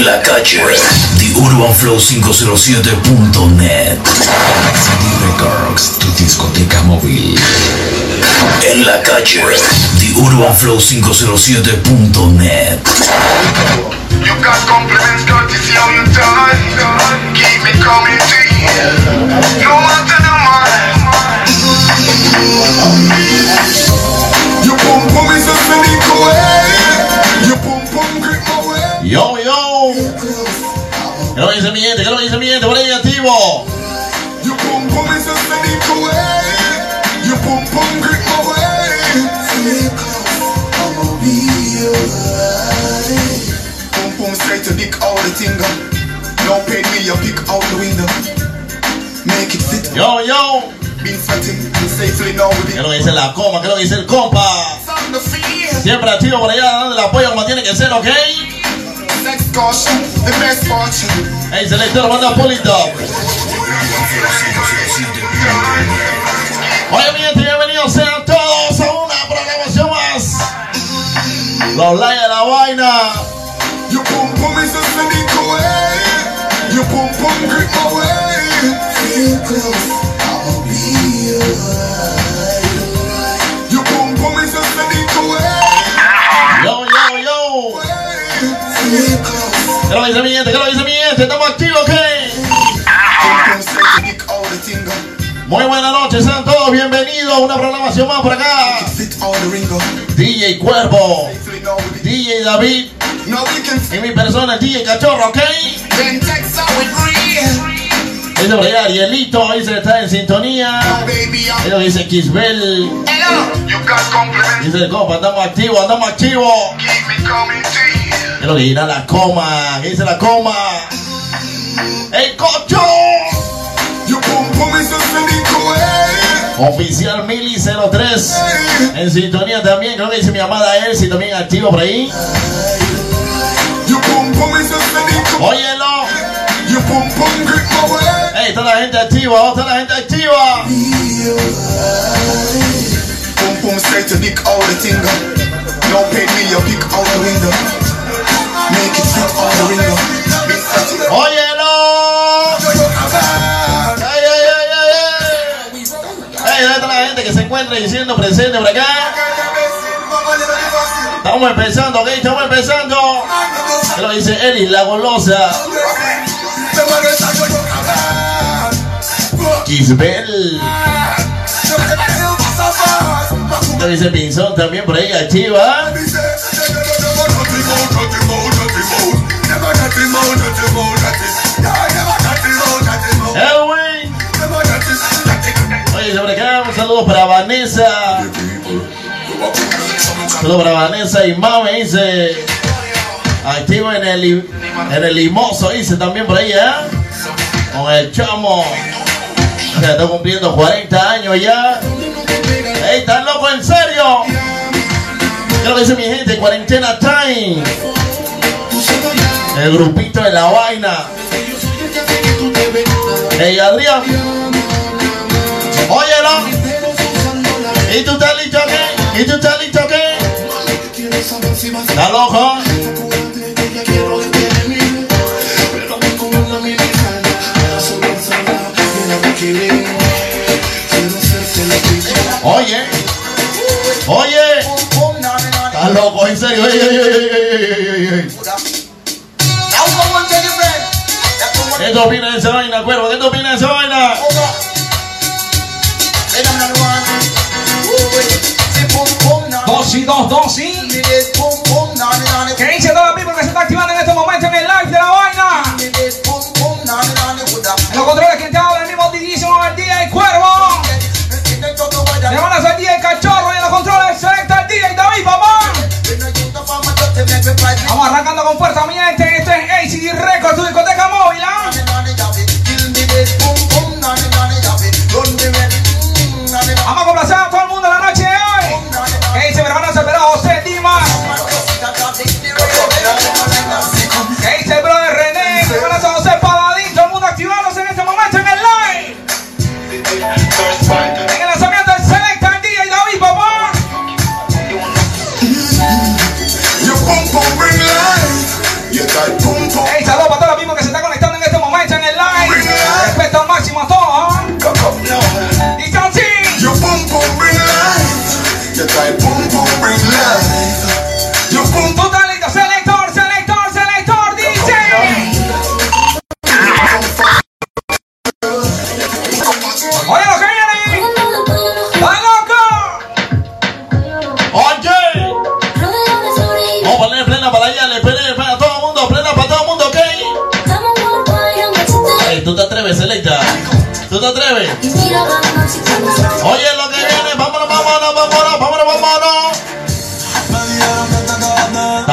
En la calle, TheUrbanFlow507.net. CD Records, tu discoteca móvil. En la calle, TheUrbanFlow507.net. You got compliments, courtesy on your time. Keep me coming to you. No matter the man. You pum pum is a sneak away. You pum pum grip my way. Yo, yo. ¿Qué lo dice mi gente? ¿Qué lo dice mi gente? Por ahí activo. You pum pum is a sneak away. You pum pum grip my way. Pum pum straight to dick out the thing. No paid me, you pick out the window. Make it fit. Yo, yo. Been sweating and safely now with ¿Qué lo dice la coma? ¿Qué lo dice el compa? Siempre activo por allá dando el apoyo como tiene que ser, ¿ok? Sex caution, the best fortune. Hey, selector, manda pulito. Oye, mi gente, bienvenidos sean todos a una programación más. Los likes de la vaina. Your pum pum is a sneak away. Your pum pum grip my way. Feel close, I'll be alright. ¿Qué lo dice mi gente? ¿Qué lo dice mi gente? ¿Estamos activos, thing. Muy buenas noches, sean todos bienvenidos a una programación más por acá. DJ Cuervo. DJ David y mi persona, el DJ Cachorro, ¿ok? Dice por allá Arielito, dice está en sintonía. Ellos dice Kisbel, dice el compa, andamos activos, andamos activos. Es lo dirá la coma, ¿qué dice la coma? ¡El cocho! Oficial Mili 03. En sintonía también, creo que dice mi amada Elsie también activo por ahí. Óyelo. Ey, está la gente activa, está la gente activa. Pum pum straight to dick out the thing. No pay me, you pick out the window. Óyelo. Ey, ey. Ey, ¿dónde está la gente que se encuentra diciendo presente por acá? Estamos empezando, ok, estamos empezando. ¿Qué lo dice Eli, la golosa? Kisbel. ¿Qué lo dice Pinzón también por ahí activa? Acá, un saludo para Vanessa. Un saludo para Vanessa y Mame, dice. Activo en el, en el limoso, dice también por ahí, ¿eh? Con el chamo. Sea, está cumpliendo 40 años ya. ¡Ey, loco en serio! ¿Qué es lo que dice mi gente? Cuarentena time. El grupito de la vaina. Ey, Adrián. ¿Y tú estás listo qué? ¿Y tú estás listo qué? ¿Estás loco? Oye. Oye. ¿Estás loco? En serio. Ey, ey, ey, ey, ey, ey, ey, ey. ¿Qué tú opinas de 2 y 2, 2 y. Dice toda la people que se está activando en este momento en el live de la vaina? En los controles que te habla el mismo digísimo el día y cuervo. Le van a el día y cachorro y en los controles se selecta el día y David, papá. Vamos arrancando con fuerza, mi gente. Esto es AC Records.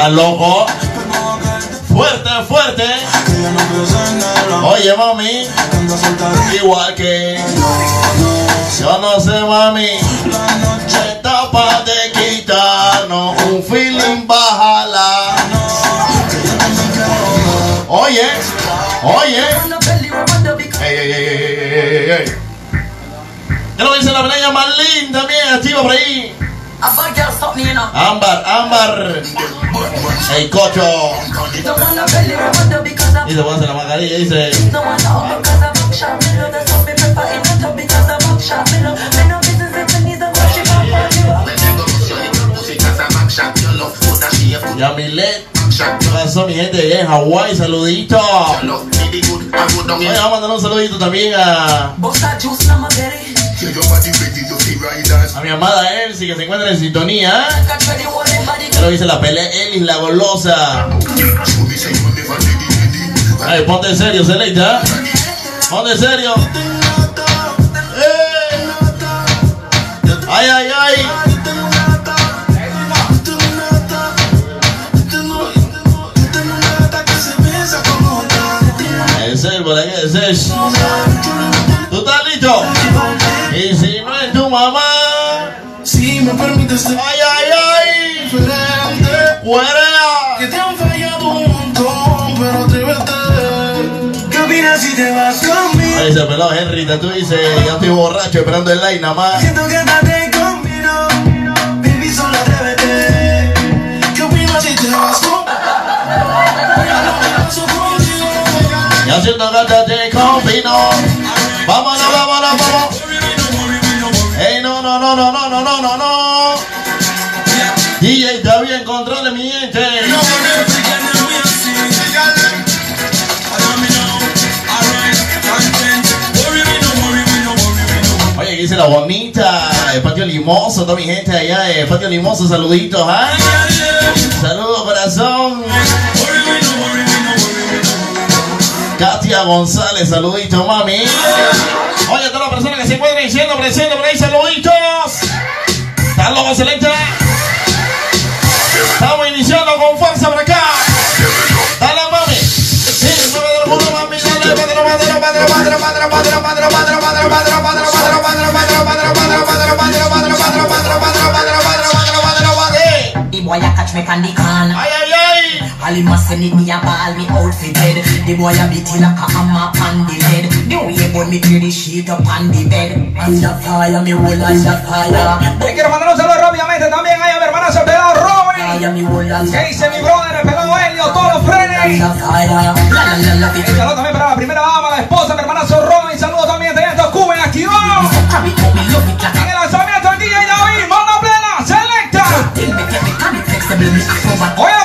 ¿Estás loco? Fuerte, fuerte. Oye, mami. Igual que yo no sé, mami. Está pa' de quitarnos un feeling bájala. Oye, oye. Ey, ey, ey, ey, ey, ey, ey. ¿Qué lo dice la playa más linda también? Activa por ahí. Ámbar, ámbar. Ey, cocho. Y se pone la mascarilla y dice. Yamilet. ¿Qué pasó, mi gente allá en Hawái? Saludito. Oye, vamos a mandar un saludito también a, a mi amada Elsie que se encuentra en sintonía. Ya lo dice la pelea Elis la golosa. Ay, ponte en serio, Selecta. Ponte en serio. ¡Eh! Ay, ay, ay. Ese es por ahí, ese es. ¿Tú estás listo? Me permites ser Ay, ay, ay. diferente. ¡Fuera! Que te han fallado un montón, pero atrévete. ¿Qué opinas si te vas conmigo? Ahí se peló Henry, tú dices, yo estoy borracho esperando el line nada más. Siento que estás conmigo, baby, solo atrévete. ¿Qué opinas si te vas conmigo? Ya siento que te combino. Bonita, el patio limoso, toda mi gente allá, patio limoso, saluditos, ¿ah? Saludos, corazón. Katia González, saluditos, mami. Oye, todas las personas que se encuentran diciendo presente por ahí, saluditos. ¿Están locos, selecta? Estamos iniciando con fuerza por acá. Boy a catch me on the can. Ay, ay, ay. All him must need me a ball me outfitted. The boy a beat like a hammer on the head. The way but me clear the sheet up on the bed. Under fire, me roll under fire. Le quiero mandar un saludo rápidamente también ahí a mi hermana el pelado Robin. ¿Qué dice mi brother, el pelado Helio, todos los frenes? under fire. Y it saludo también para la primera dama, la esposa, mi Coca-Cola.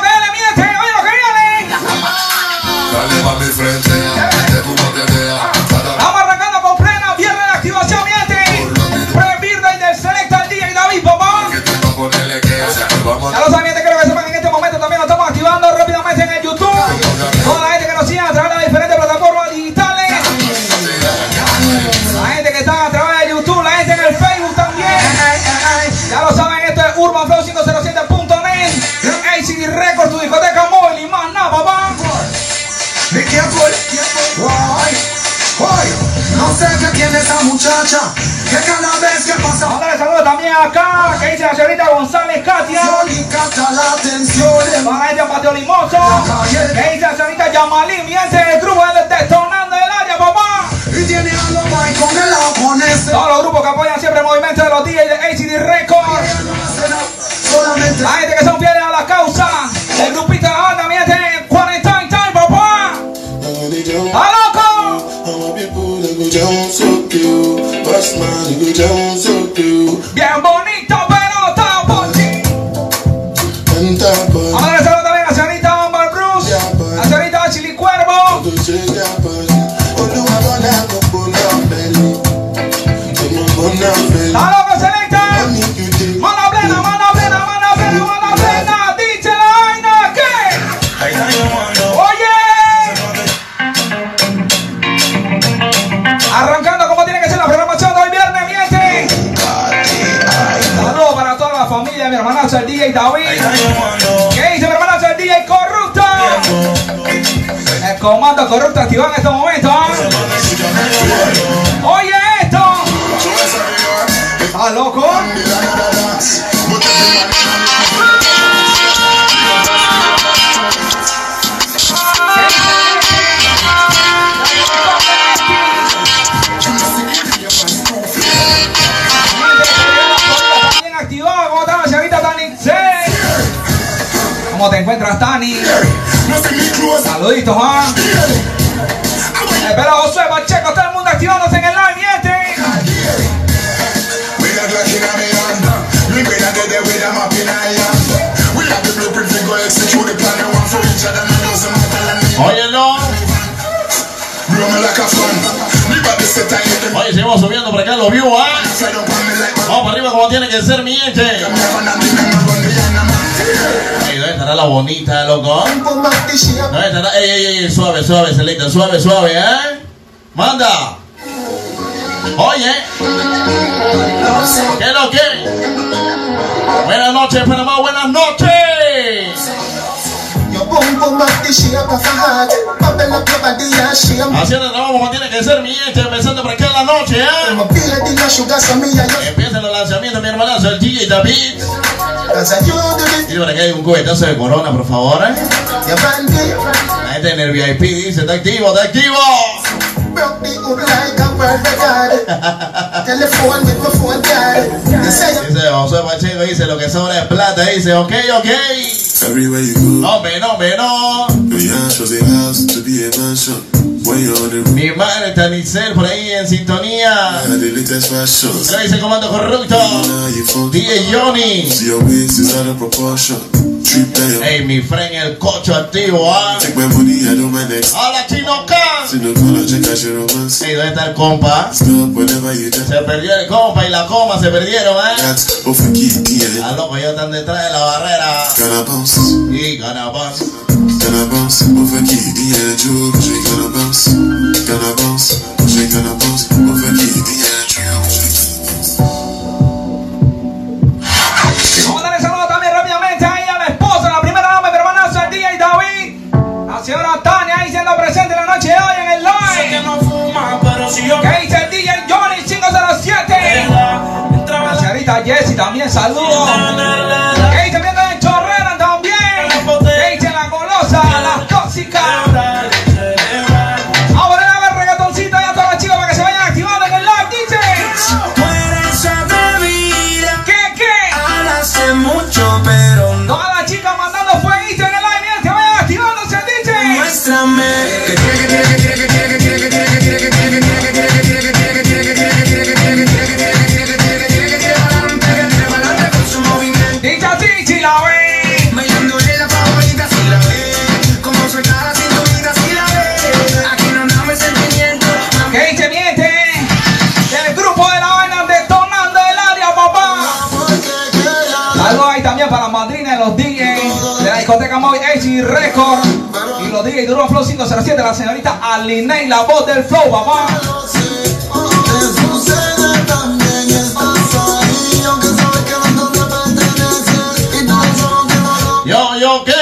La atención. Gente de Patio Limoso, que dice la señorita Yamalí, mi gente del grupo del Detonando el área, papá. Y tiene a los con el japonés. Todos los grupos que apoyan siempre el movimiento de los DJs de ACD Records. La gente que son fieles banda corrupta activada en estos momentos? ¿ah? Saluditos, ¿ah? Espera, Josué Pacheco, todo el mundo activándose en el live, miente. Óyelo. Oye, seguimos subiendo por acá los views, ¿ah? Vamos para arriba como tiene que ser, mi gente. Ey, ¿dónde estará la bonita, loco? ¿Dónde estará? Ey, ey, ey, suave, suave, Celita, suave, suave, ¿eh? Manda. Oye. ¿Qué es lo que? Buenas noches, Panamá, buenas noches. Haciendo el trabajo como tiene que ser, mi gente, empezando por acá en la noche, ¿eh? Empiezan los lanzamientos, mi hermanazo, el DJ David. Y por acá hay un cubetazo de corona, por favor, ¿eh? La gente en el VIP dice, está activo, está activo. Dice José Pacheco, dice, lo que sobra es plata, dice, ok, ok. Everywhere you go, No, hombre, no, hombre, no. Mi madre está Nicel por ahí en sintonía. Trae el comando corrupto. DJ Johnny. Hey, mi friend, el cocho activo, ah. Hola, Chino Khan. Hey, ¿dónde está el compa? Se perdió el compa y la coma se perdieron, eh. Ah, loco, ellos están detrás de la barrera. Y ganapas. Gonna bounce. Off a key, Joe. She gonna bounce, gonna bounce. She gonna bounce. Off a key, 507, la señorita Aline, la voz del flow, papá. Yo, yo, ¿qué?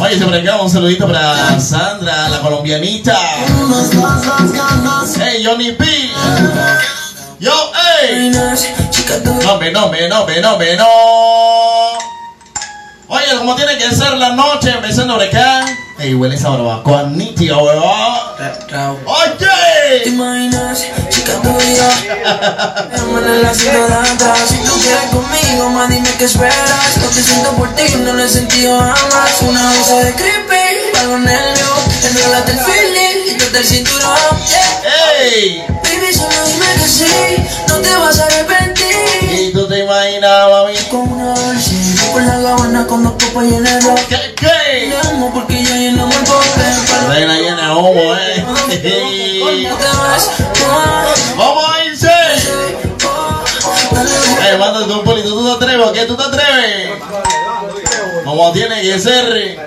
Oye, se bregaba un saludito para Sandra, la colombianita. Hey, Johnny P. Yo, hey. No, me, no, me, no, me, no, me, no. Oye, como tiene que ser la noche, empezando por acá. Ey, huele esa barbacoa nítida, huevón. Oye. imaginas, chica tuya Hermana la ciudadana Si tú quieres conmigo, más dime qué esperas Lo que siento por ti no lo he sentido jamás Una onza de creepy, algo nervio Enrólate el feeling, quítate el cinturón. Ey. Baby, solo dime qué sí, no te vas a arrepentir. Y tú te imaginas, mami. Con una bolsita por la gabana con dos copas llenas de rock. ¿Qué? ¿Qué? Le amo porque Reina llena de humo, eh. Vamos a irse. Eh, mándate un polito. ¿Tú te atreves? ¿Qué? ¿Tú te atreves? Como tiene que ser.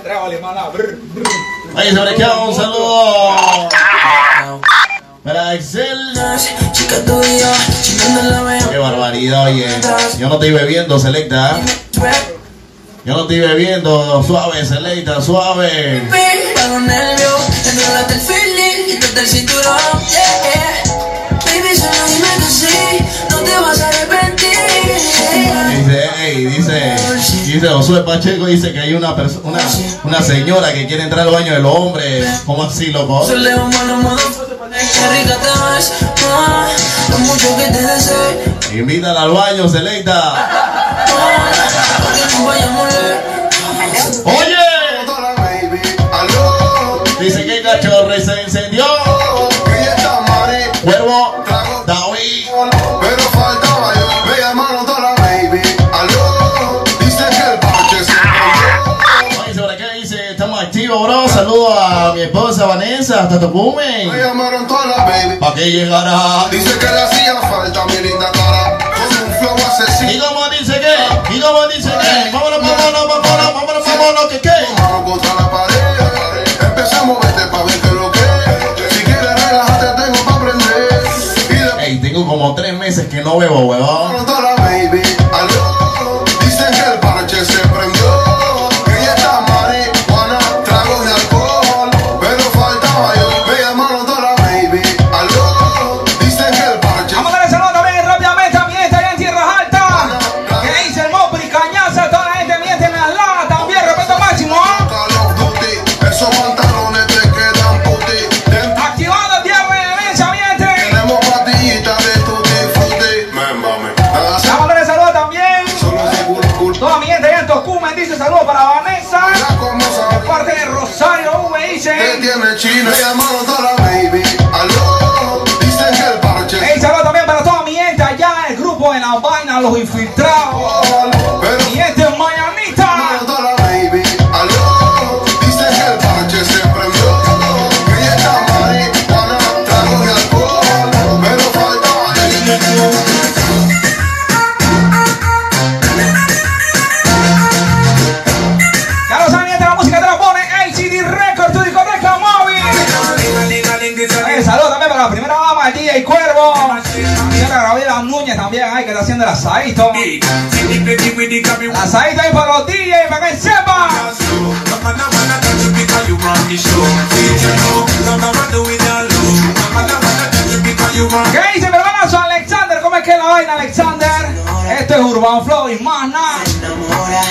Oye, sobre qué un saludo. Para Excel. Qué barbaridad, oye. Yo no estoy bebiendo, selecta. Yo no estoy bebiendo. Suave, selecta, suave. Dice, hey, dice, dice Josué Pacheco, dice que hay una persona, una, señora que quiere entrar al baño de los hombres. ¿Cómo así, loco? Solo le vamos a los activos, bro. Saludo a mi esposa Vanessa, hasta Me Tocumen. llamaron toda la baby. ¿Para qué llegará? Dice que le hacía falta mi linda cara. Con un flow ¿Y asesino. cómo dice qué? ¿Y cómo dice qué? Vámonos, vámonos, vámonos, vámonos, vámonos, ¿qué qué? Mano contra la pared. Empezamos a verte pa' ver qué lo que. Si quieres relájate, tengo pa' aprender. Y de Ey, tengo como tres meses que no bebo, huevón. llamaron toda la baby. Haciendo el asadito. El asadito ahí para los DJs, para que sepan. ¿Qué dice mi hermanazo Alexander? ¿Cómo es que es la vaina, Alexander? Esto es Urban Flow y más nada. enamora.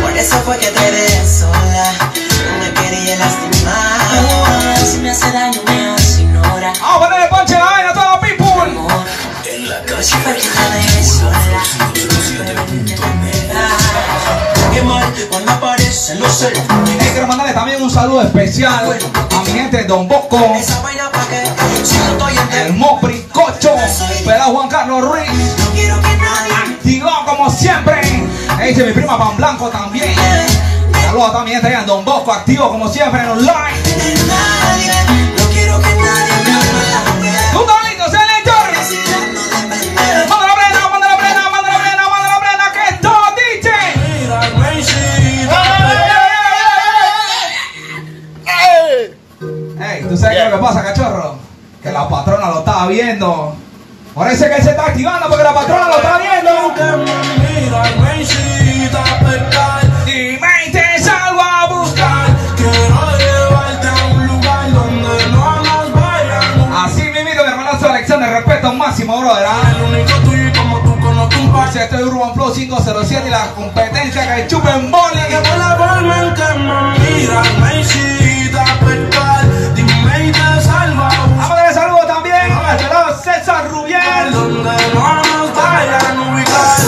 Por eso fue que te dejé sola. No me quería lastimar. Si me hace daño, celos. Y quiero mandarle también un saludo especial a mi gente Don Bosco, Esa vaina pa' que si no estoy el Juan Carlos Ruiz. No quiero que nadie Activo como siempre. Dice mi prima Pan Blanco también. Saludos a toda mi gente allá en Don Bosco, activo como siempre en online. nadie. No quiero que nadie me ¿tú sabes qué es lo que pasa, cachorro? Que la patrona lo estaba viendo. Parece que él se está activando porque la patrona lo está viendo. Y me te salgo a buscar. Así mismo, mi hermanazo Alexander, respeto máximo, brother. ¿ah? Dice, Este es Urban Flow 507 y la competencia que chupen boli. Que por la Vamos donde los nos bailan ubicar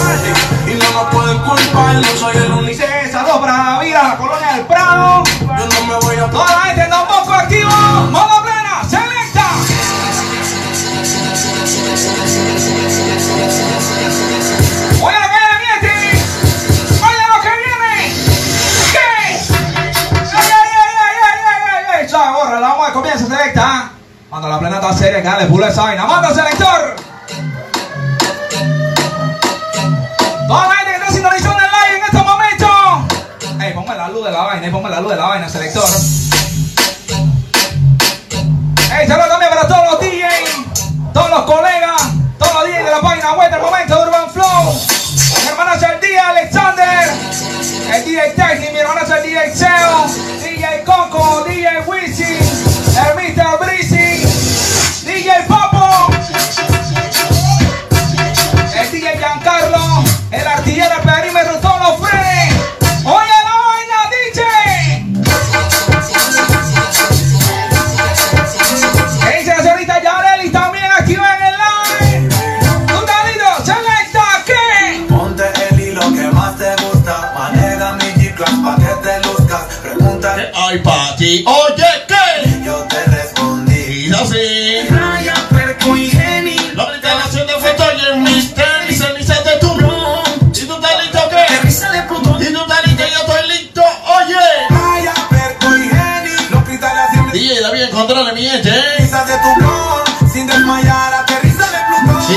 y no nos pueden culpar. No soy el unice, a dos bravías, la colonia del Prado. Yo no me voy a toda la gente tampoco activo. ¡Moda plena! ¡Selecta! Comienza selecta. ¿ah? Cuando la plena está seria, acá de esa vaina. ¡Manda selector! De la vaina, ey, ponme la luz de la vaina, selector. Ey, saludos también para todos los DJs, todos los colegas,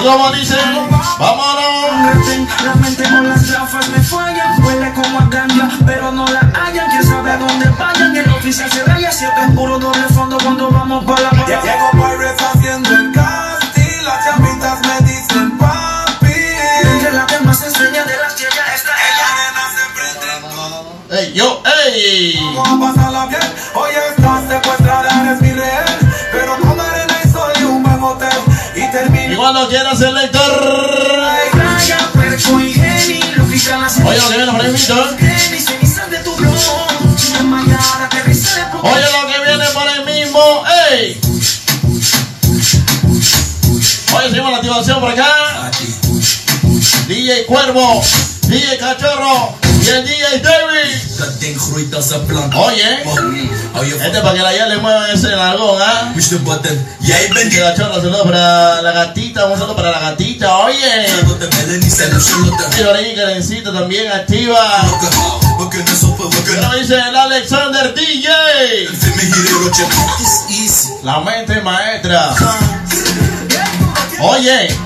como dicen, vámonos. La mente con las gafas me fallan. Huele como a ganja, pero no la hallan. Quién sabe a dónde vayan. El oficial se raya. Siete tu blog. Sin desmayar, aterriza de Plutón. Oye, lo que viene por el mismo. ¡Ey! Oye, seguimos la activación por acá. DJ Cuervo, een plant. Oye, Hou je este para que la ya le muevan ese nalgón, ¿ah? push the button. Jij bent DJ die Cachorro, saludos para la gatita, un saludo para la gatita. Oye, y Lorenzo Karencita también activa. Pero dice el Alexander DJ. La mente maestra. Oye.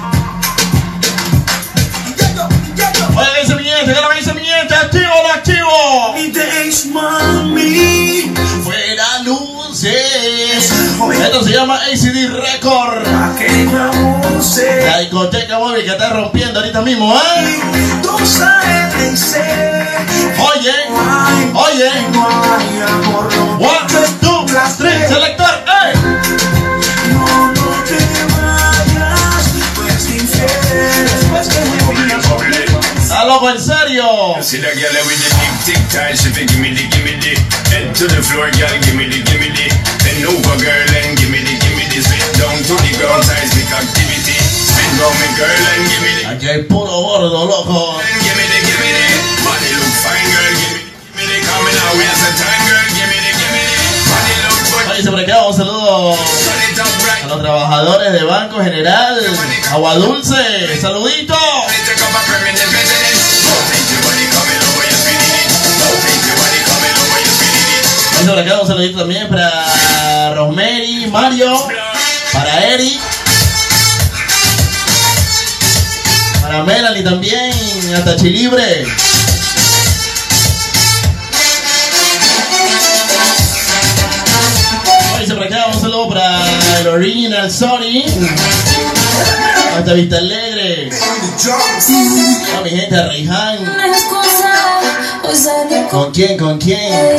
Oye, ¿qué dice mi gente? ¿Qué dice mi gente? Eens mami. Fuera luces. Esto se llama ACD Record. Que me use. La discoteca móvil que está rompiendo ahorita mismo, ¿eh? Tú sabes ser. Oye. Oye. One, two, three, selector, loco, en serio. See that girl with the big tic tac, she fi gimme the gimme the. Head to the floor, girl, gimme the gimme the. Bend over, girl, and gimme the gimme the. Spit down to the ground, seismic activity. Spin round me, girl, and gimme the. Aquí hay puro gordo, loco. and gimme the gimme the. Body look fine, girl, gimme the gimme the. Coming out, waste of time, girl, gimme the gimme the. Body look good, Oye, sobre acá un saludo. A los trabajadores de Banco General. Agua Dulce, saludito. Acá un saludito también para Rosemary, Mario, para Eric. Para Melanie también, hasta Chilibre. Oye, sobre acá un saludo para el Original Sony. Hasta Vista Alegre. A mi gente, a Reihan. Con ¿Con quién? ¿Con quién?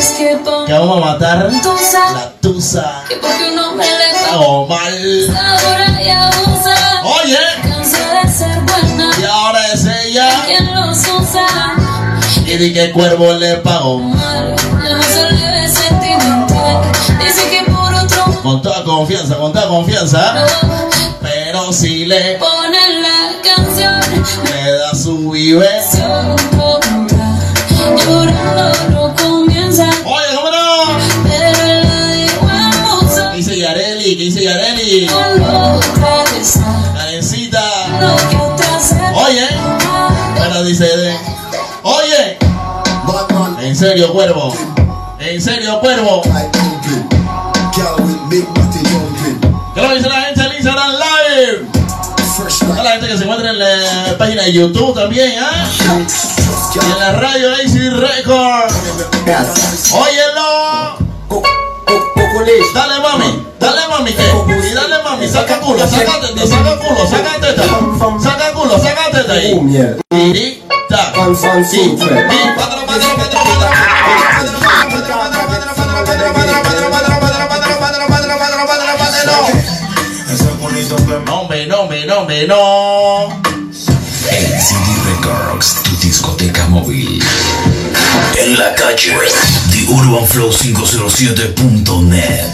que vamos a matar la tusa. que porque un hombre le Hago mal. ahora y abusa, Oye, cansó de ser buena, y ahora es ella. quien los usa, Y di que cuervo le pagó. mal, ya no le ve sentimental, dice que por otro Con toda confianza, con toda confianza. Pero si le, pone la canción, le da su vive. Llorando no comienza, Oye, ¿cómo no? pero la hermosa, Dice Yareli, dice Yareli. Karencita. lo Oye, pero dice de. Oye, en serio, cuervo. En serio, cuervo. My ¿Cómo dice la gente del Instagram Live? A la gente que se encuentra en la página de YouTube también, ¿ah? Y en la radio AC Record. Óyelo. Dale mami, dale mami que. Y dale mami, saca culo, saca teta, saca culo, saca teta. Saca culo, saca teta ahí. Y ta. Y No, no, no, no. Records, discoteca móvil. En la calle, The Urban Flow 507.net.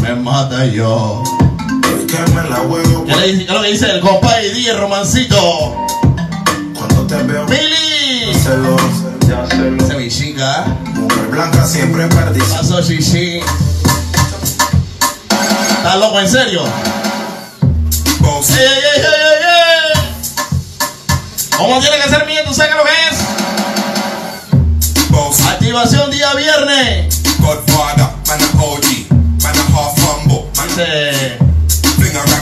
Me mata yo. ¿Qué, le dice, qué es lo que dice el compadre D, el romancito? cuando te veo. ¡Mili! Ya. Se me chica. Mujer blanca siempre perdí. Pasó Shishi. ¿Estás loco en serio? Boss. ¡Ey, ey, ey, ey, ey! ¿Cómo tiene que ser mío? ¿Tú sabes lo que es? Boss. Activación día viernes. Godfather, man a OG, man a half humble, man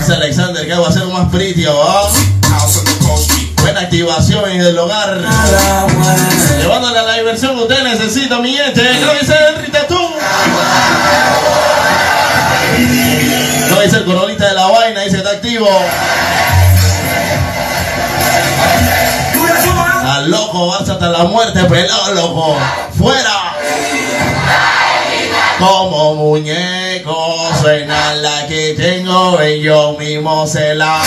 Dice, Alexander que va a ser más pretty, ¿va? Buena activación en el hogar. Llevándole a la diversión que usted necesita, mi gente. ¿Qué lo dice Henry Tatú? Lo dice el coronita de la vaina, dice está activo. Loco, vas hasta la muerte, pelado, loco. ¡Fuera! Como muñeco suena la que tengo y yo mismo se la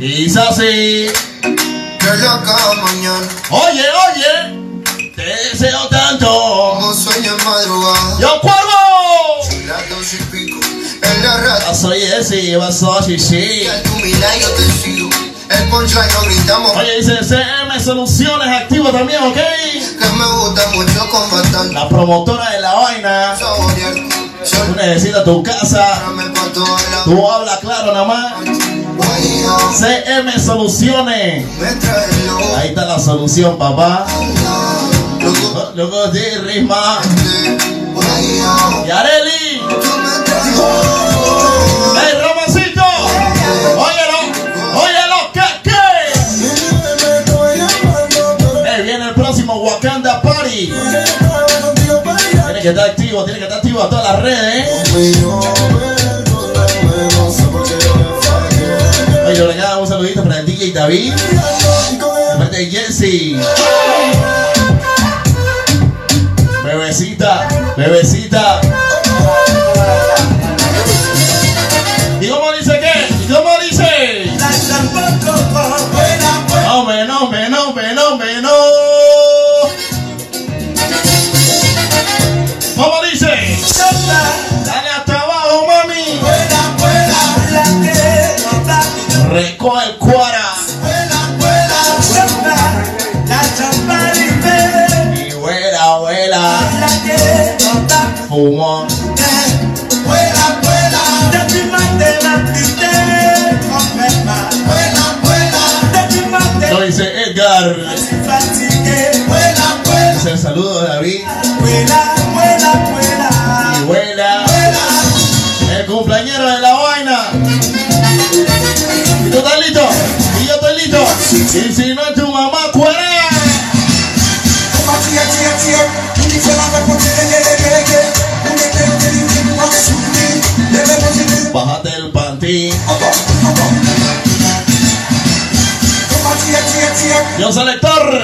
hice así. Que la acaba mañana, Oye, oye, te deseo tanto. como sueño en madrugada. ¡Yo cuervo! Las dos y pico, en la radio. Soy ese, vas a Y sí. al tu yo te sigo. El punchline lo gritamos. Oye, dice CM Soluciones activo también, ¿ok? Que me gusta mucho bastante. La promotora de la vaina. Tú necesitas tu casa. Tú hablas claro nada más. CM Soluciones. Ahí está la solución, papá. Luego de Risma. Yareli. Wakanda Party! Tiene que estar activo, tiene que estar activo a todas las redes, ¿eh? Oye, le un saludito para el DJ David. Y vuela. El cumpleañero de la vaina. ¿Y tú estás listo? Y yo estoy listo. Y si no es tu mamá, cuera. Bájate el panty. Yo selector.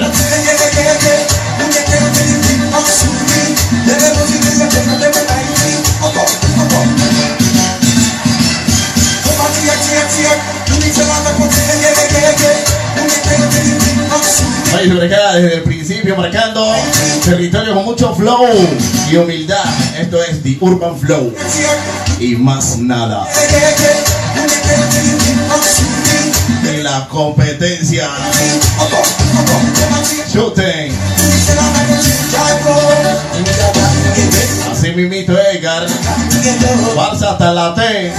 Se acá desde el principio marcando territorio con mucho flow y humildad. Esto es The Urban Flow y más nada. De la competencia. Shooting. Así mismito Edgar. Barça hasta la T.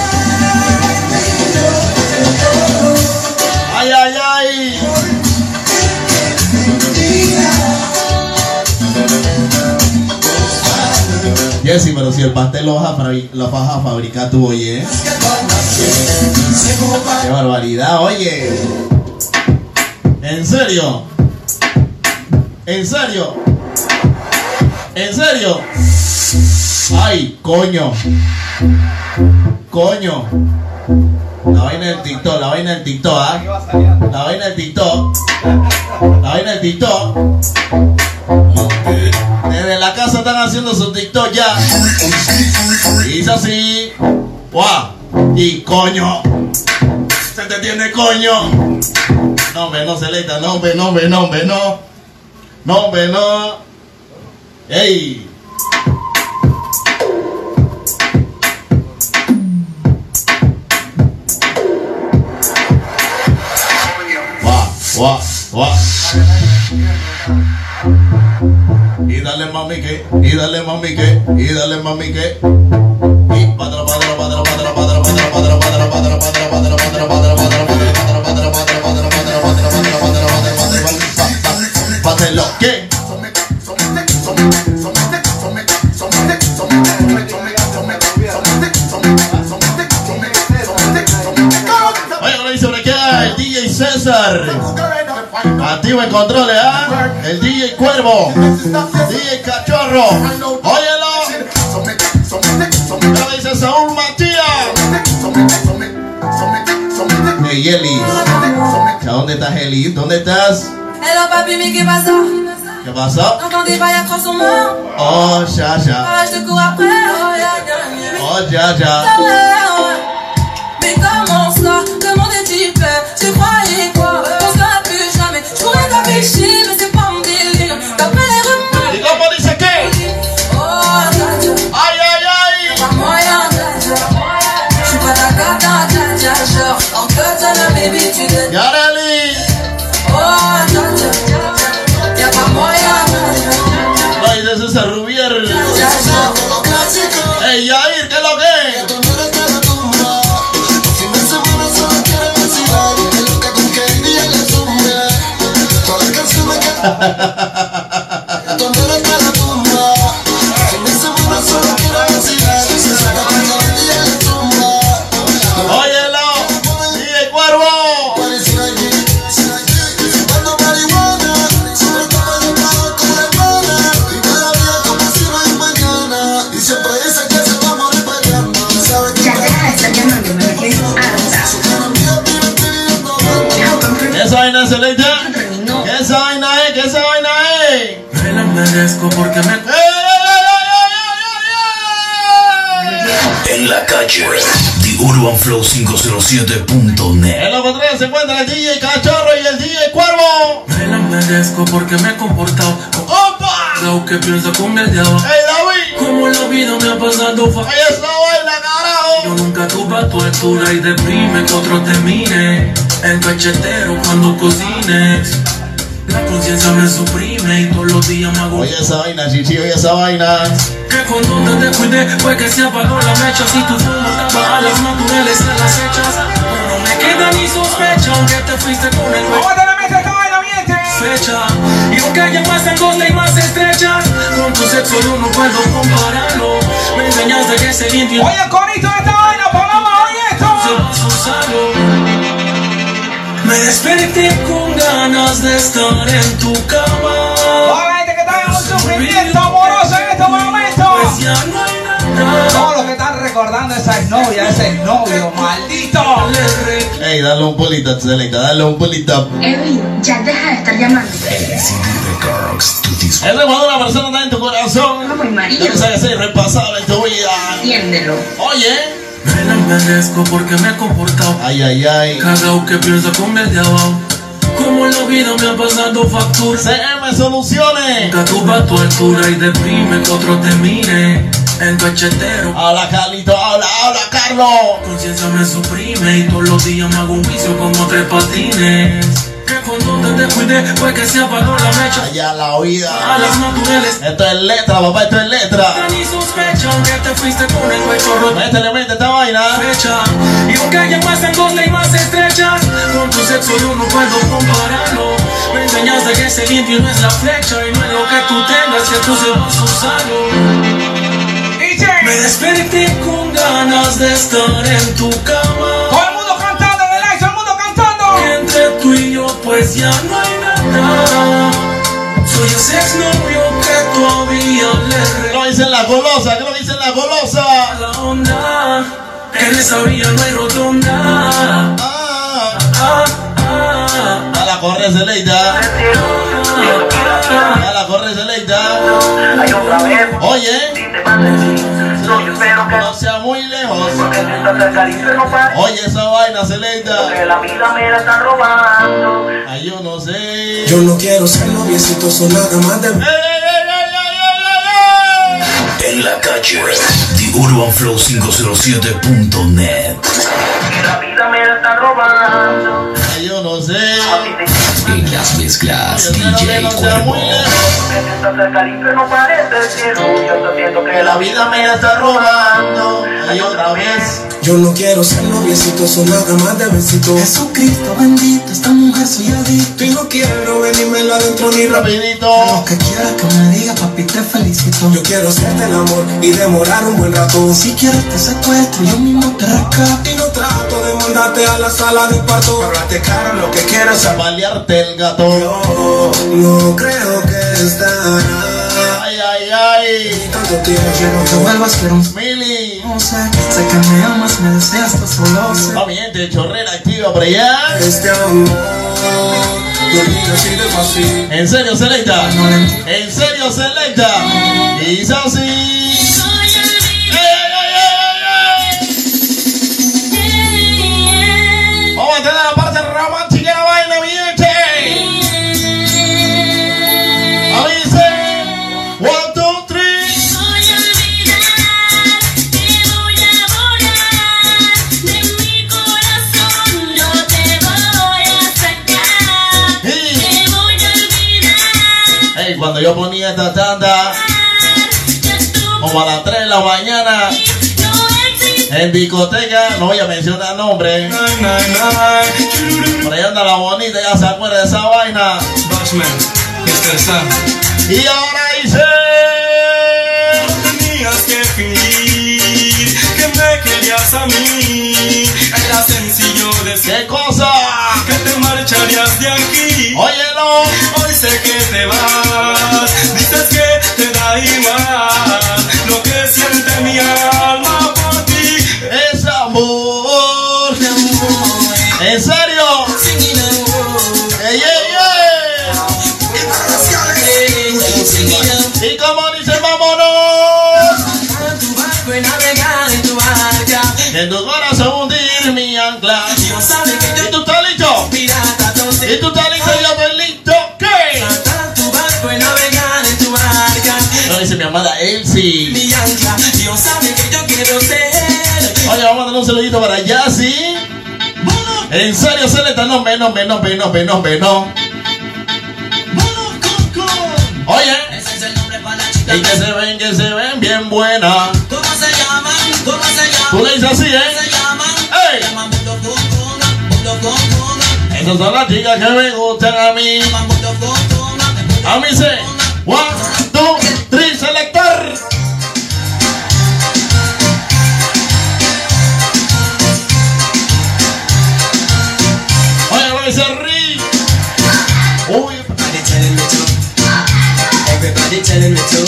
Jessy, pero si el pastel lo vas a fabricar tú, oye. Qué barbaridad, oye. ¿En serio? ¿En serio? ¿En serio? Ay, coño. Coño. La vaina del TikTok, la vaina del TikTok, ¿ah? La vaina del TikTok. La vaina del TikTok. Desde la casa están haciendo su TikTok ya. Dice así. ¡Guau! Y coño. Se te tiene coño. No, hombre, no, Selecta. No, hombre, no, hombre, no, hombre, no. No, hombre, no. ¡Ey! Guau, guau. Dale mami que, y dale mami que, y dale mami que. Y padra, padra, padra, padra, padra, padra, Activo en controles, ¿ah? El DJ Cuervo. DJ Cachorro. Óyelo. Ahora dice Saúl Matías. Hey, Eli. ¿A ¿Dónde estás, Eli? ¿Dónde estás? Hello papi, mais que pasó? ¿Qué pasó? Y'a moi. Oh, ya, ya. Oh, ya, ya, That's right, that's a legend. Merezco porque me ¡Ey, ey, ey, En la calle, The Urban Flow 507.net. En los controles se encuentra el DJ Cachorro y el DJ Cuervo. Me la merezco porque me he comportado ¡Opa! como que piensa con el diablo. ¡Ey, David! Como la vida me ha pasado fa- ¡Ey, esa vaina, Yo carajo! nunca tuve a tu altura y deprime que otro te mire. El cachetero cuando cocines. La conciencia me suprime y todos los días me hago. Oye esa vaina, chichi, oye esa vaina. Que cuando te descuidé fue que se apagó la mecha. Si tu fumo estaba a las naturales a las hechas. No me queda ni sospecha aunque te fuiste con el ¿Cómo te le metes esta vaina, miente? fecha Y aunque haya más angosta y más estrechas Con tu sexo yo no puedo compararlo Me enseñaste que ese limpio Oye, el corito de esta vaina, Paloma, oye se esto. va a usarlo Me desperté con ganas de estar en tu cama Toda la gente que está en un sufrimiento amoroso en estos momentos. Pues ya no hay nada Todos los que están recordando a esa exnovia, ese novio, maldito. Ey, dale un pulito, selecta, dale un pulito. Edwin, ya deja de estar tu disco. Es de cuando una persona está en tu corazón. No, muy marido. Ya no sabes ser irrepasable en tu vida. Entiéndelo. Oye. Me la merezco porque me he comportado Ay, ay, ay. Cagao que piensa con el de abajo Como la vida me ha pasado factura CM Soluciones. Tuve a tu altura y deprime que otro te mire En cachetero Habla, Carlito, habla, habla, Carlos. conciencia me suprime y todos los días me hago un vicio como tres patines. Que cuando te descuidé fue que se apagó la mecha. Allá la oída. A las naturales. Esto es letra, papá, esto es letra. Ni sospecha aunque te fuiste con el pecho roto. Métele, mete esta vaina. Fecha. Y aunque haya más angosta y más estrechas, con tu sexo yo no puedo compararlo. Me enseñaste que ese limpio no es la flecha y no es lo que tú tengas que tú sepas usarlo. Me desperté con ganas de estar en tu cama. Pues ya no hay nada. Soy ese exnovio que todavía le ¿Qué lo dice la golosa? ¿Qué lo dice la golosa? la onda. En esa vía no hay rotonda. Ah, Ah, ah, a la corre Zeleida. A la corre Zeleida. Oye, no sea muy lejos. Oye, esa vaina Zeleida. La vida me la están robando. Ay, yo no sé. Yo no quiero ser noviecito, son nada más de. En la calle, The Urban Flow 507.net. La vida me la están robando. Ay, yo no sé. En las mezclas, DJ no Cuervo. Que siento cerca y no parece el cielo. Yo siento que la vida me la está robando. Ay, otra vez. Yo no quiero ser noviecito, son nada más de besito. Jesucristo bendito, esta mujer soy adicto. Y no quiero venírmela adentro ni. Rapidito. Lo que quieras que me diga, papi, te felicito. Yo quiero hacerte el amor y demorar un buen rato. Si quieres te secuestro, yo mismo te rescato. Y no trato de mandarte a la sala de parto. Hablarte claro, lo que quiero es amar. Balearte el gato. Yo no creo que estará. Ay, ay, ay. Tanto tiempo quiero que vuelvas, pero Mili. no sé. Sé que me amas, me deseas, tú solo sé. Vamos, gente, chorrera activa por allá. Este amor, no olvides así de fácil. En serio, Selecta. En serio, Selecta. Y así. Vamos a tener la parte romántica de la vaina, mi gente. Avise. One, two, three. Voy a olvidar, te voy a borrar de mi corazón, yo te voy a sacar. Te voy a olvidar, Ey, cuando yo ponía esta tanda, como a las 3 de la mañana. En discoteca, no voy a mencionar nombres. Por ahí anda la bonita, ya se acuerda de esa vaina. Y ahora dice. tenías que fingir que me querías a mí. Era sencillo decir ¿Qué cosa? que te marcharías de aquí. Óyelo. Hoy sé que te vas, dices que te da igual lo que siente mi alma dice mi amada Elsie. Mi ancla, Dios sabe que yo quiero ser. Oye, vamos a darle un saludito para allá, ¿sí? En serio, Celeta, no menos, menos, menos, menos, menos. Oye, Ese es el nombre para la chica. y que se ven, que se ven bien buenas. ¿Cómo se llaman? ¿Cómo se llaman? Tú le dices así, Se ¿eh? llaman. ¡Ey! Llaman Bulo Conga, Bulo Conga, Esas son las chicas que me gustan a mí. llaman. A mí se. One, Everybody telling me to.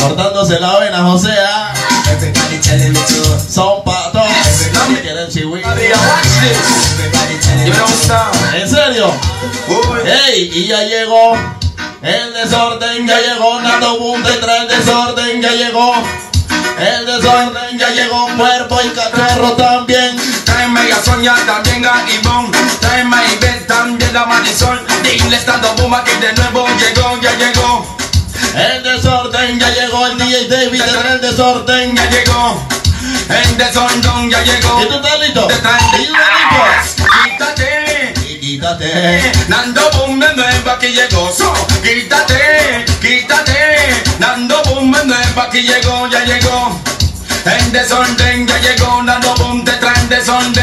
cortándose la vena, José. ¿ah? Everybody telling me to. Son patos. Que quieren chihui. Everybody telling me to. ¿En serio? ¡Ey! Y ya llegó. El desorden ya llegó. Nando Boom te trae el desorden ya llegó. El desorden ya llegó. Cuerpo y cachorro también. Sonia, también a Ivonne Tráeme a Ivette, también a Marisol Dile estando Buma que de nuevo llegó, ya llegó El desorden ya llegó. El DJ David te trae el desorden. Ya llegó El desorden ya llegó ¿Y tú estás listo? Te trae ¿Y tú estás listo? Quítate quítate. Nando Boom de nuevo aquí llegó so, Quítate, quítate Nando Boom de nuevo aquí llegó, ya llegó El desorden ya llegó Nando Boom te trae el desorden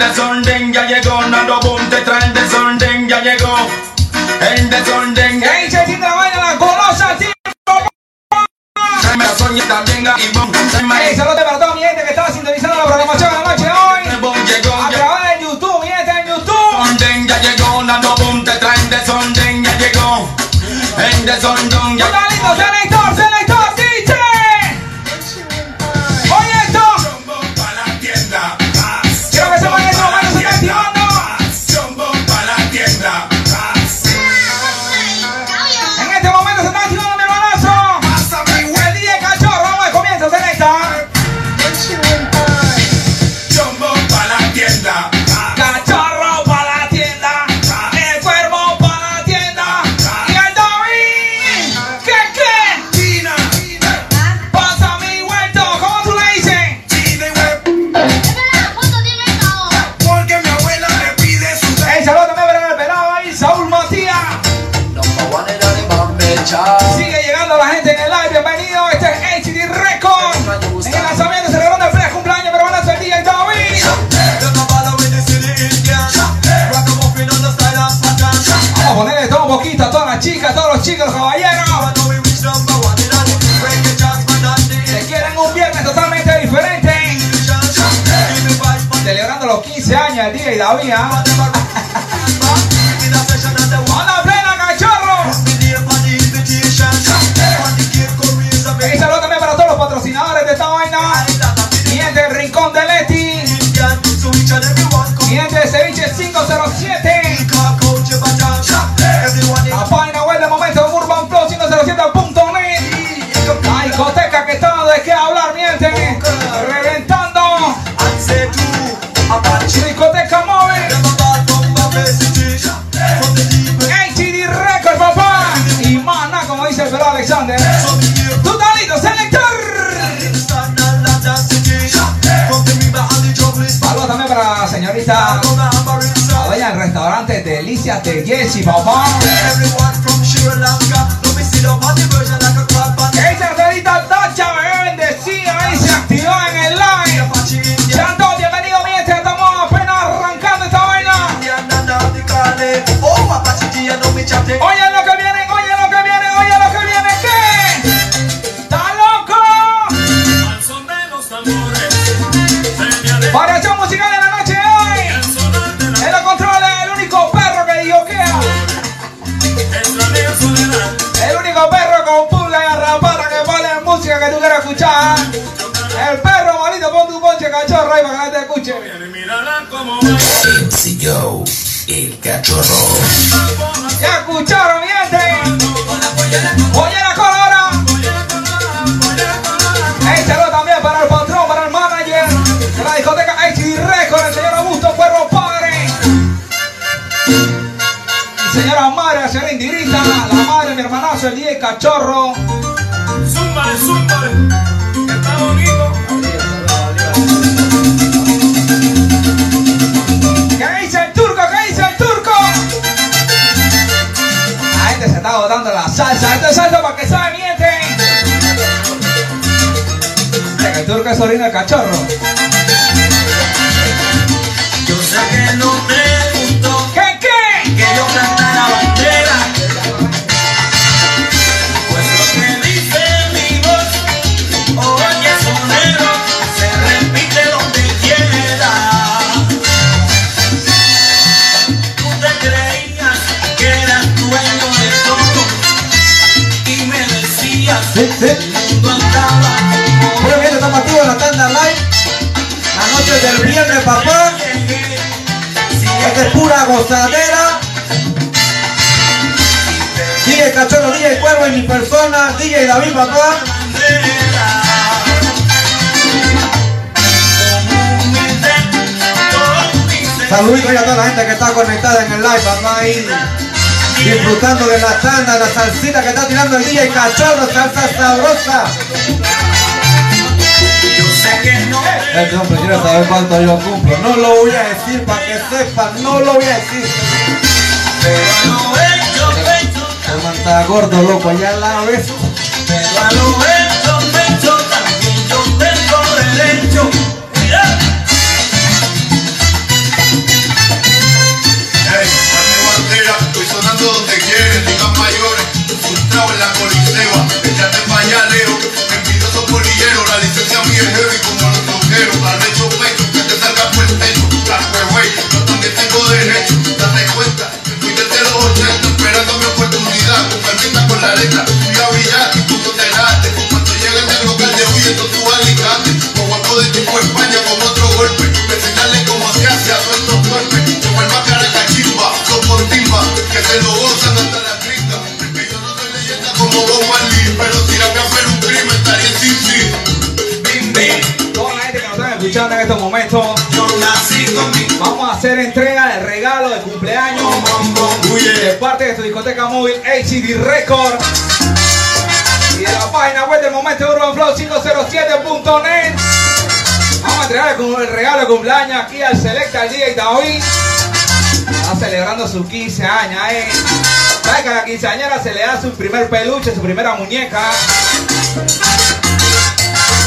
de Sonden ya llegó, Nando Boom te traen de Sonden ya llegó. El de Sonden. ¡Ey, chechita, vaina la golosa, tío! Jaime Soñita, venga y boom. ¡Ey, saludos para toda mi gente que estaba sintonizando la programación de la noche de hoy! Llegó, a través de YouTube, mi gente en YouTube. Sonden ya llegó, Nando Boom te traen de Sonden ya llegó. El de Sonden ya llegó. el cachorro. arriba bandera. Saluditos a toda la gente que está conectada en el live, papá a ir disfrutando de la tanda, la salsita que está tirando el día y cachorro, salsa sabrosa. El hombre quiere saber cuánto yo cumplo. No lo voy a decir para que sepan, no lo voy a decir. Pero no eh, eh, gordo, loco, ya la ves envidioso polillero, la licencia mía es heavy como los troqueros, arrecho pecho, en estos momentos, vamos a hacer entrega de regalo de cumpleaños de parte de tu discoteca móvil HD Record y de la página web del momento urbanflow507.net. Vamos a entregar el regalo de cumpleaños aquí al Selecta el DJ David. Está celebrando sus 15 años, eh. ¿Sabes que a la quinceañera se le da su primer peluche, su primera muñeca?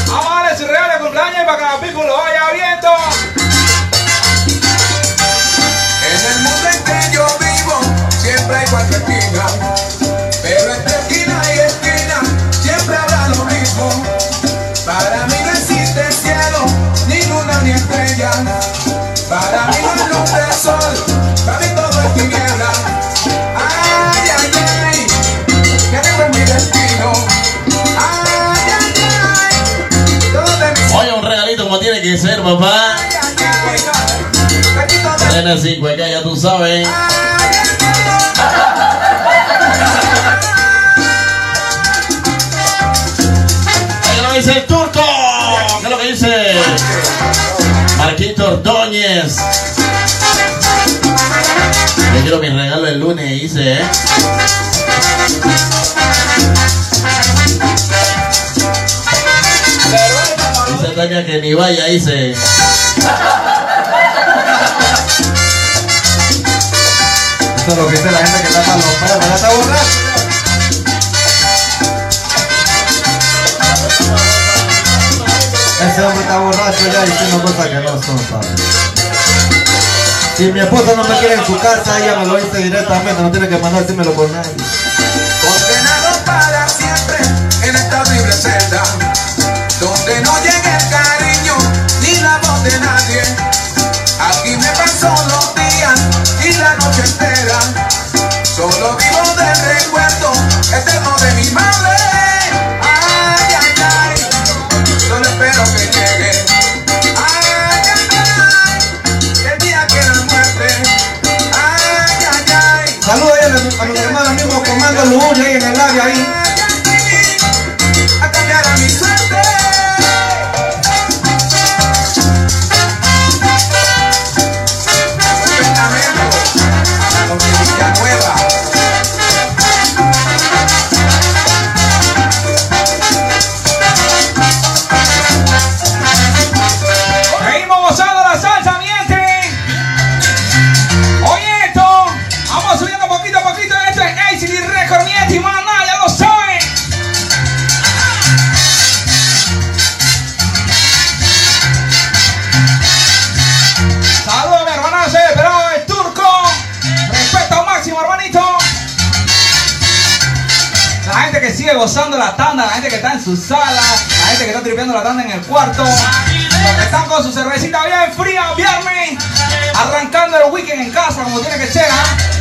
Vamos a darle su regalo de cumpleaños para que la people lo vaya viendo. En el mundo en que yo vivo, siempre hay cuatro esquinas. Que ser, papá. Nena 5 acá, ya tú sabes. ¿Qué lo dice el turco? ¿Qué es lo que dice? Marquito Ordóñez. Yo quiero mi regalo el lunes, dice, ¿eh? Que ni vaya, dice. Eso es lo que dice la gente que está para los perros, ya está borracho. Ese hombre está borracho ya diciendo cosas que no son, ¿sabes? Si mi esposa no me quiere en su casa, ella me lo dice directamente, no tiene que mandar decírmelo por nadie. Luburia ahí su sala, la gente que está tripeando la tanda en el cuarto, los que están con su cervecita bien fría, viernes, arrancando el weekend en casa como tiene que ser. ¿ah?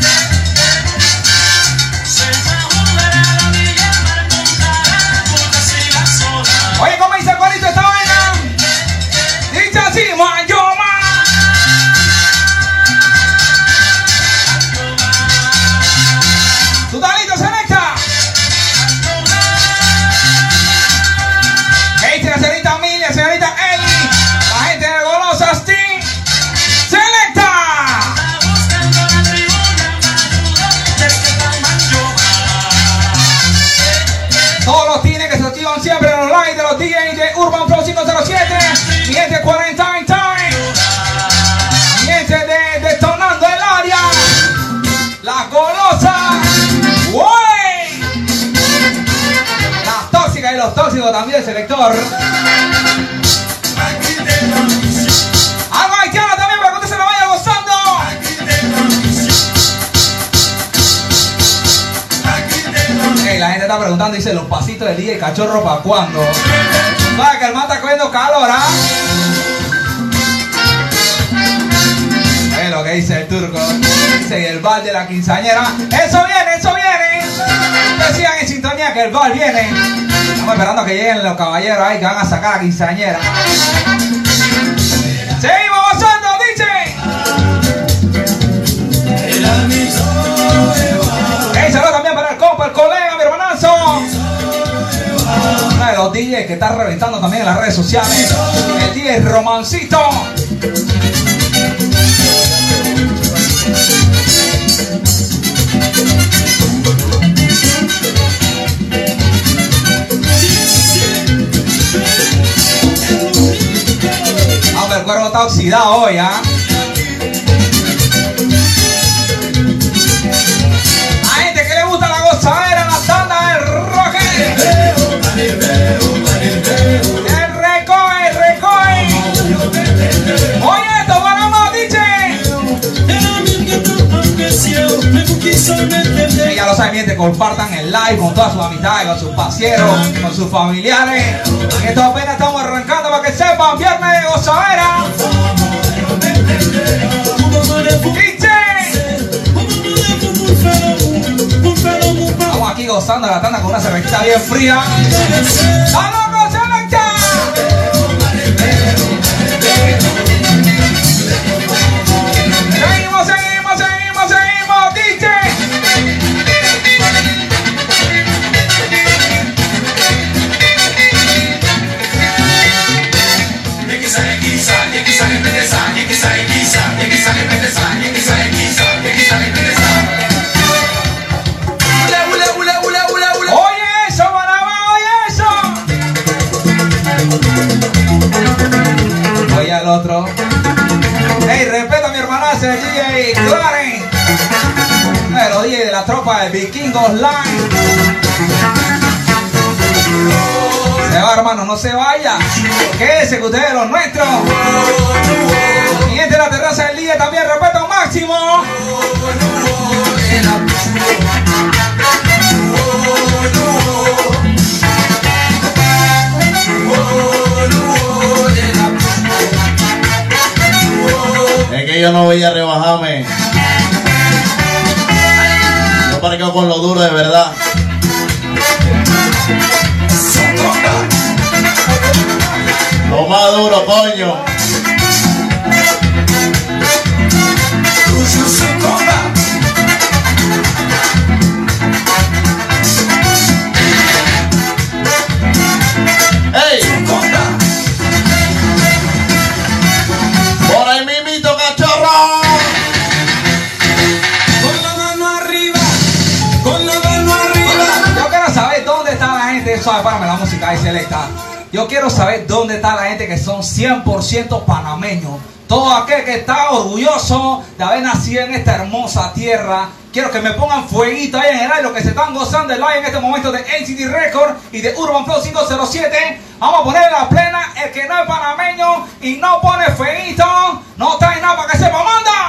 Tóxicos también, selector. Algo también para que usted se lo vaya gozando. La gente está preguntando, dice, los pasitos del día y cachorro para cuándo. Para que el man está cogiendo calor, ¿ah? Es lo que dice el turco. Dice, el bal de la quinceañera. Eso viene, eso viene. Decían en sintonía que el bal viene. Estamos esperando que lleguen los caballeros ahí que van a sacar a quinceañera. Seguimos gozando, dice. Hey, saludos también para el compa, el colega, mi hermanazo. Uno de los DJs que está reventando también en las redes sociales. El DJ Romancito. El cuervo está oxidado hoy, ¿ah? Y ya lo saben, gente, compartan el live con todas sus amistades, con sus pasieros, con sus familiares. Esto apenas estamos arrancando para que sepan, viernes de gozadera. Estamos aquí gozando la tanda con una cervecita bien fría. ¡A no se vaya. Quédese que usted es los nuestros. Y entre la terraza del día también respeto máximo. Es que yo no voy a rebajarme. Yo parezco con lo duro de verdad. Lo más duro, coño. ¡Ey! Por ahí mimito, cachorro. Con la mano arriba, con la mano arriba. Yo quiero saber dónde está la gente. Suave, párame la música ahí, selecta. Quiero saber dónde está la gente que son 100% panameños. Todo aquel que está orgulloso de haber nacido en esta hermosa tierra. Quiero que me pongan fueguito ahí en el aire, lo que se están gozando el live en este momento de NCT Record y de Urban Flow 507. Vamos a poner la plena. El que no es panameño y no pone fueguito, no trae nada para que sepa. ¡Manda!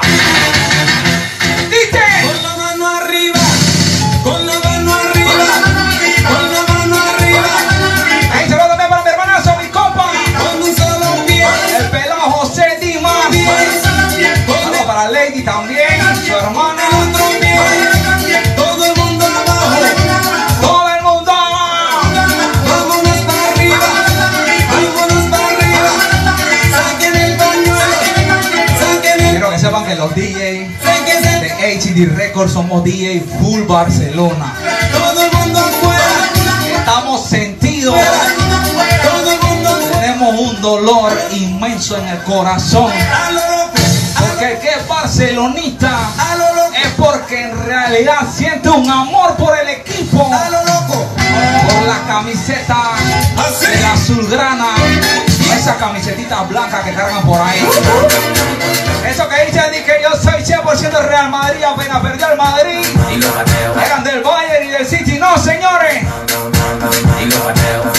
HD Records somos DJ Full Barcelona. Todo el mundo afuera. Estamos sentidos. Todo el mundo Tenemos un dolor inmenso en el corazón. Porque el que es barcelonista es porque en realidad siente un amor por el equipo. Por la camiseta de la azulgrana. Esa camisetita blanca que cargan por ahí. Eso que dicen, que yo soy 100% Real Madrid, apenas perdió el Madrid. Y. Eran del Bayern y del City, no señores.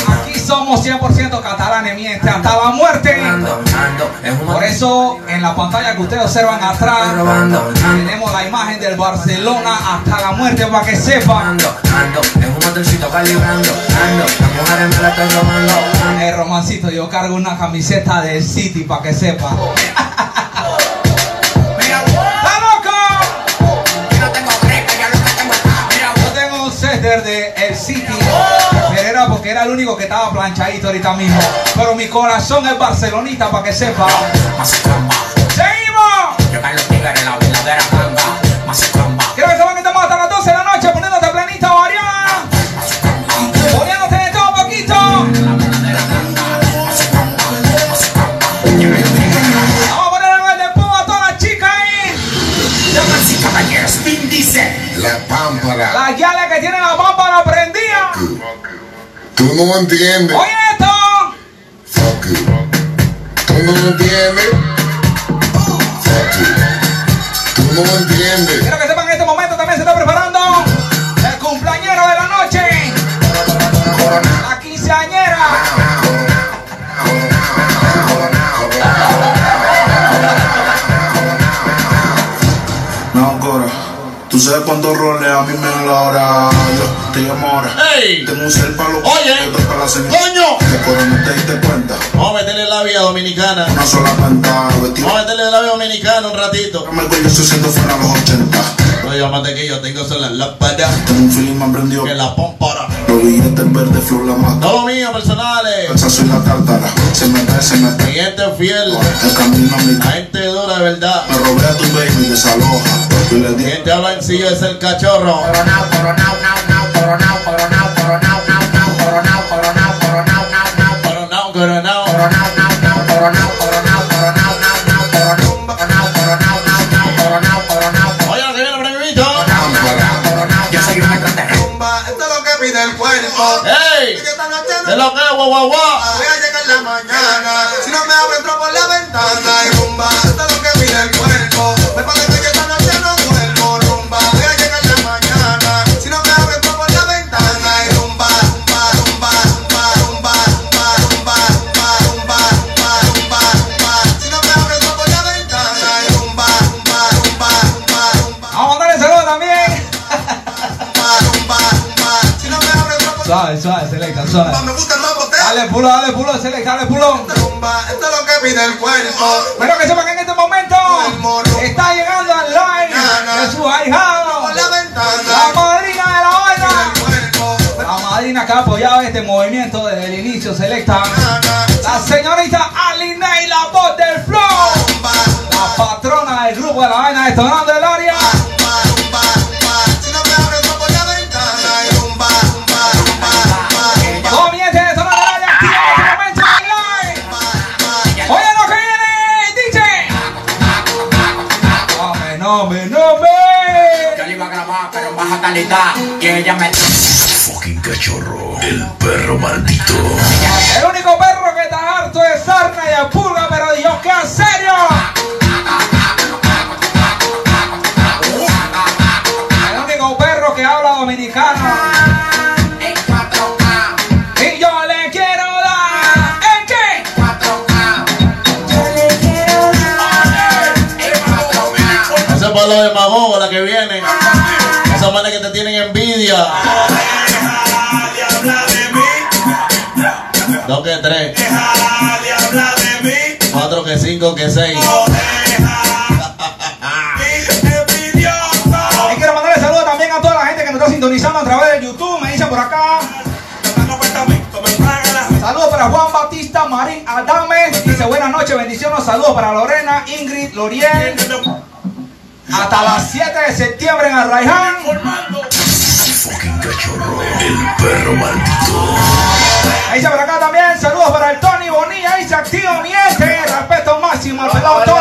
Aquí somos 100% catalanes, mientras hasta la muerte. Por eso en la pantalla que ustedes observan atrás, tenemos la imagen del Barcelona hasta la muerte para que sepan. El eh, romancito, yo cargo una camiseta del City para que sepan. un center de El City. Pero era porque era el único que estaba planchadito ahorita mismo. Pero mi corazón es barcelonita para que sepa. ¡Seguimos! Quiero que sepan que estamos hasta las 12 de la noche poniéndote planita variada. Poniéndote de todo poquito. Vamos a poner el de pum a todas las chicas ahí. Damas y caballeros, Vin dice La pámpara. Las guiales que tienen la pámpara. Tú no me entiendes. Oye esto. Fuck you. Tú no me entiendes. Fuck you. Tú no me entiendes. Quiero que sepan en este momento también se está preparando el cumpleañero de la noche. La quinceañera. No, Cora. Tú sabes cuántos roles a mí me dan la hora. Yo te llamo ahora. Tengo un cel para los Oye. otro para la semilla. ¡Coño! De te diste cuenta. Vamos a meterle la vía dominicana. Una sola. Vestido. Vamos a meterle la vía dominicana un ratito. Me acuerdo yo siendo fuera los 80. No llámate que yo tengo solo la lámpara. Tengo un feeling más prendido. Que la pómpara. Los billetes verdes, flor la mata. Todo mío, personales. Esa soy la tártara. Se me cae, se me Mi cae. gente fiel. El camino a mi La gente dura de verdad. Me robé a tu baby, desaloja. Yo le Mi dije. gente habla en sí es el cachorro. Coronao, coronao, nao, nao, ¡Ey! Es lo que guau, guau, guau. Voy a llegar la mañana. Si no me Suave, suave, selecta, suave. Me gusta el mambo, Dale pulo, dale pulo, selecta, dale pulo. rumba. Esto es lo que pide el cuerpo. Pero que sepan que en este momento está llegando al live de su ahijado. La madrina de la vaina. La madrina que ha apoyado este movimiento desde el inicio, selecta. La señorita Alinei, la voz del flow. La patrona del grupo de la vaina detonando el calidad. Y ella me. Fucking cachorro. El perro maldito. El único perro que está harto de sarna y de pulga, pero Dios que en serio. El único perro que habla dominicano. Y yo le quiero dar. ¿En qué? Ese es para los demagogos, la que viene. Esa manera que te tienen envidia. Dos que tres. Cuatro que cinco que seis. Y quiero mandarle saludos también a toda la gente que nos está sintonizando a través de YouTube. Me dicen por acá. Saludos para Juan Batista Marín Adame. Dice buenas noches, bendiciones. Saludos para Lorena, Ingrid, Loriel. Hasta las 7 de septiembre en Arraiján. El perro maldito. Ahí se por acá también. Saludos para el Tony Bonilla. Ahí se activa mi gente. Respeto máximo al pelado.